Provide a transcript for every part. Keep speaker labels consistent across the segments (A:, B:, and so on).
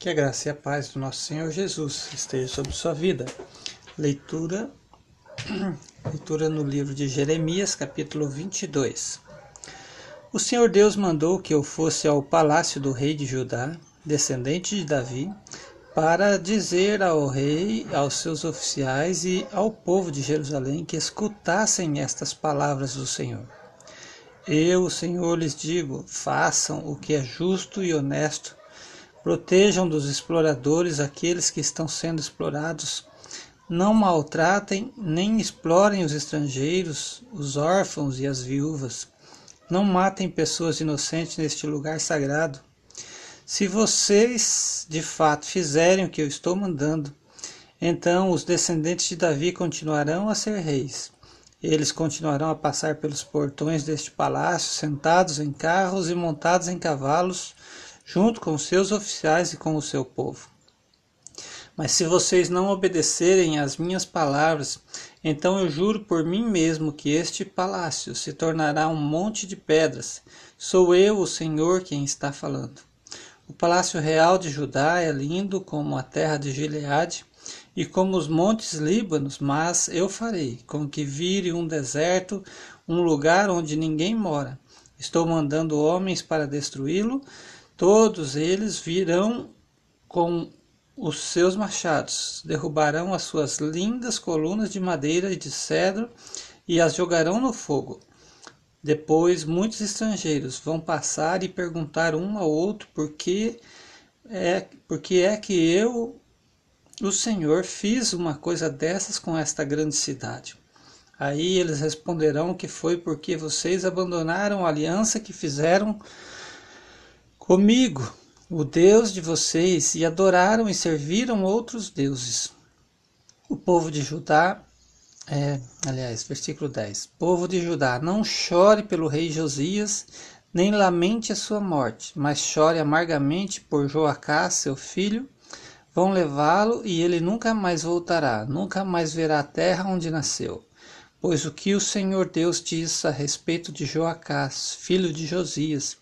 A: Que a graça e a paz do nosso Senhor Jesus esteja sobre sua vida. Leitura leitura no livro de Jeremias, capítulo 22. O Senhor Deus mandou que eu fosse ao palácio do rei de Judá, descendente de Davi, para dizer ao rei, aos seus oficiais e ao povo de Jerusalém que escutassem estas palavras do Senhor. Eu, o Senhor, lhes digo: façam o que é justo e honesto Protejam dos exploradores aqueles que estão sendo explorados. Não maltratem nem explorem os estrangeiros, os órfãos e as viúvas. Não matem pessoas inocentes neste lugar sagrado. Se vocês de fato fizerem o que eu estou mandando, então os descendentes de Davi continuarão a ser reis. Eles continuarão a passar pelos portões deste palácio, sentados em carros e montados em cavalos, junto com seus oficiais e com o seu povo. Mas se vocês não obedecerem às minhas palavras, então eu juro por mim mesmo que este palácio se tornará um monte de pedras. Sou eu, o Senhor, quem está falando. O palácio real de Judá é lindo como a terra de Gileade e como os montes Líbanos, mas eu farei com que vire um deserto, um lugar onde ninguém mora. Estou mandando homens para destruí-lo, Todos eles virão com os seus machados, derrubarão as suas lindas colunas de madeira e de cedro e as jogarão no fogo. Depois muitos estrangeiros vão passar e perguntar um ao outro por que é, por que é que eu, o Senhor, fiz uma coisa dessas com esta grande cidade. Aí eles responderão que foi porque vocês abandonaram a aliança que fizeram comigo, o Deus de vocês, e adoraram e serviram outros deuses. O povo de Judá, é, aliás, versículo 10: Povo de Judá, não chore pelo rei Josias, nem lamente a sua morte, mas chore amargamente por Joacás, seu filho. Vão levá-lo e ele nunca mais voltará, nunca mais verá a terra onde nasceu. Pois o que o Senhor Deus diz a respeito de Joacás, filho de Josias,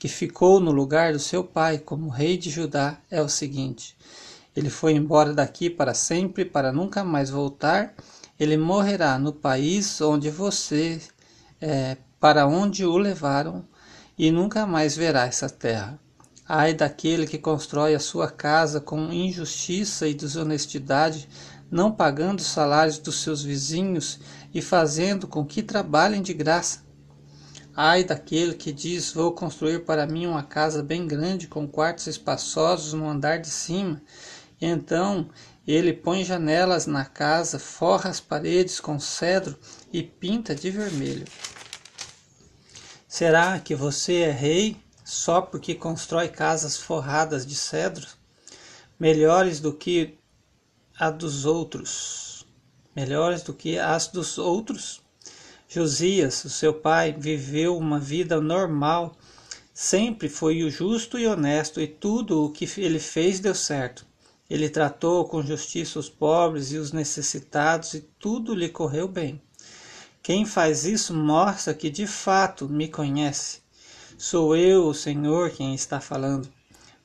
A: que ficou no lugar do seu pai como rei de Judá, é o seguinte: ele foi embora daqui para sempre, para nunca mais voltar. Ele morrerá no país onde você, é, para onde o levaram, e nunca mais verá essa terra. Ai daquele que constrói a sua casa com injustiça e desonestidade, não pagando os salários dos seus vizinhos e fazendo com que trabalhem de graça. Ai daquele que diz: Vou construir para mim uma casa bem grande, com quartos espaçosos no andar de cima. E então ele põe janelas na casa, forra as paredes com cedro e pinta de vermelho. Será que você é rei só porque constrói casas forradas de cedro? Melhores do que a dos outros? Melhores do que as dos outros? Josias, o seu pai, viveu uma vida normal, sempre foi o justo e honesto, e tudo o que ele fez deu certo. Ele tratou com justiça os pobres e os necessitados, e tudo lhe correu bem. Quem faz isso mostra que de fato me conhece. Sou eu, o Senhor, quem está falando.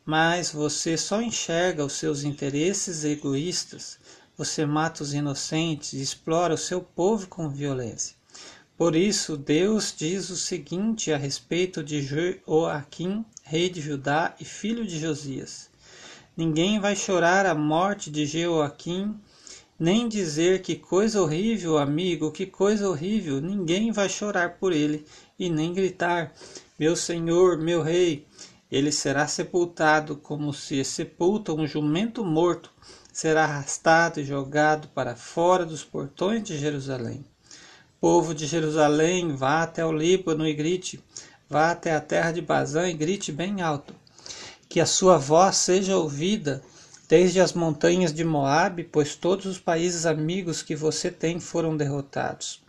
A: Mas você só enxerga os seus interesses egoístas. Você mata os inocentes e explora o seu povo com violência. Por isso, Deus diz o seguinte a respeito de Joaquim, rei de Judá e filho de Josias: Ninguém vai chorar a morte de Joaquim, nem dizer que coisa horrível, amigo, que coisa horrível. Ninguém vai chorar por ele e nem gritar: Meu senhor, meu rei. Ele será sepultado como se sepulta um jumento morto, será arrastado e jogado para fora dos portões de Jerusalém. Povo de Jerusalém, vá até o Líbano e grite, vá até a terra de Bazã e grite bem alto. Que a sua voz seja ouvida desde as montanhas de Moabe, pois todos os países amigos que você tem foram derrotados.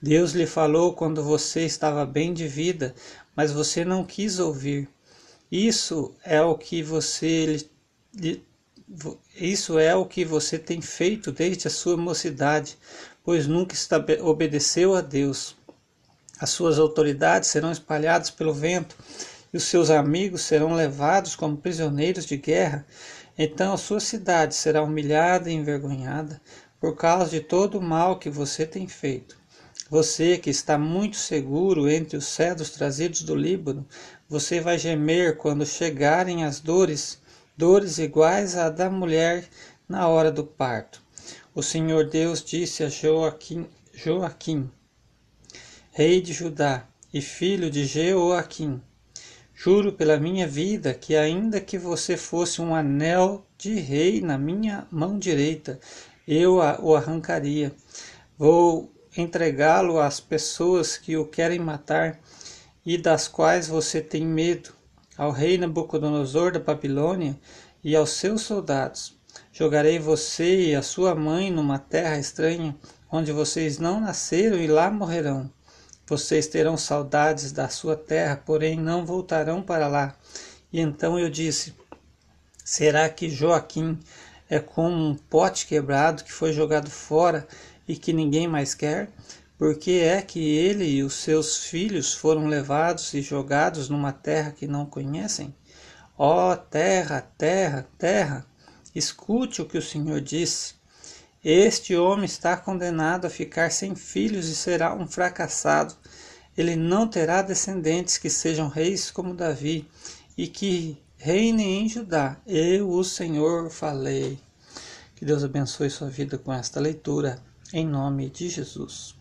A: Deus lhe falou quando você estava bem de vida, mas você não quis ouvir. Isso é o que você isso é o que você tem feito desde a sua mocidade pois nunca obedeceu a Deus. As suas autoridades serão espalhadas pelo vento e os seus amigos serão levados como prisioneiros de guerra, então a sua cidade será humilhada e envergonhada por causa de todo o mal que você tem feito. Você que está muito seguro entre os cedros trazidos do Líbano, você vai gemer quando chegarem as dores, dores iguais à da mulher na hora do parto. O Senhor Deus disse a Joaquim, Joaquim rei de Judá e filho de Jeoaquim, Juro pela minha vida que, ainda que você fosse um anel de rei na minha mão direita, eu o arrancaria. Vou entregá-lo às pessoas que o querem matar e das quais você tem medo, ao rei Nabucodonosor da Babilônia e aos seus soldados. Jogarei você e a sua mãe numa terra estranha, onde vocês não nasceram e lá morrerão. Vocês terão saudades da sua terra, porém não voltarão para lá. E então eu disse: Será que Joaquim é como um pote quebrado que foi jogado fora e que ninguém mais quer? Porque é que ele e os seus filhos foram levados e jogados numa terra que não conhecem? Ó oh, terra, terra, terra, escute o que o Senhor disse. Este homem está condenado a ficar sem filhos e será um fracassado. Ele não terá descendentes que sejam reis como Davi e que reinem em Judá. Eu, o Senhor, falei. Que Deus abençoe sua vida com esta leitura, em nome de Jesus.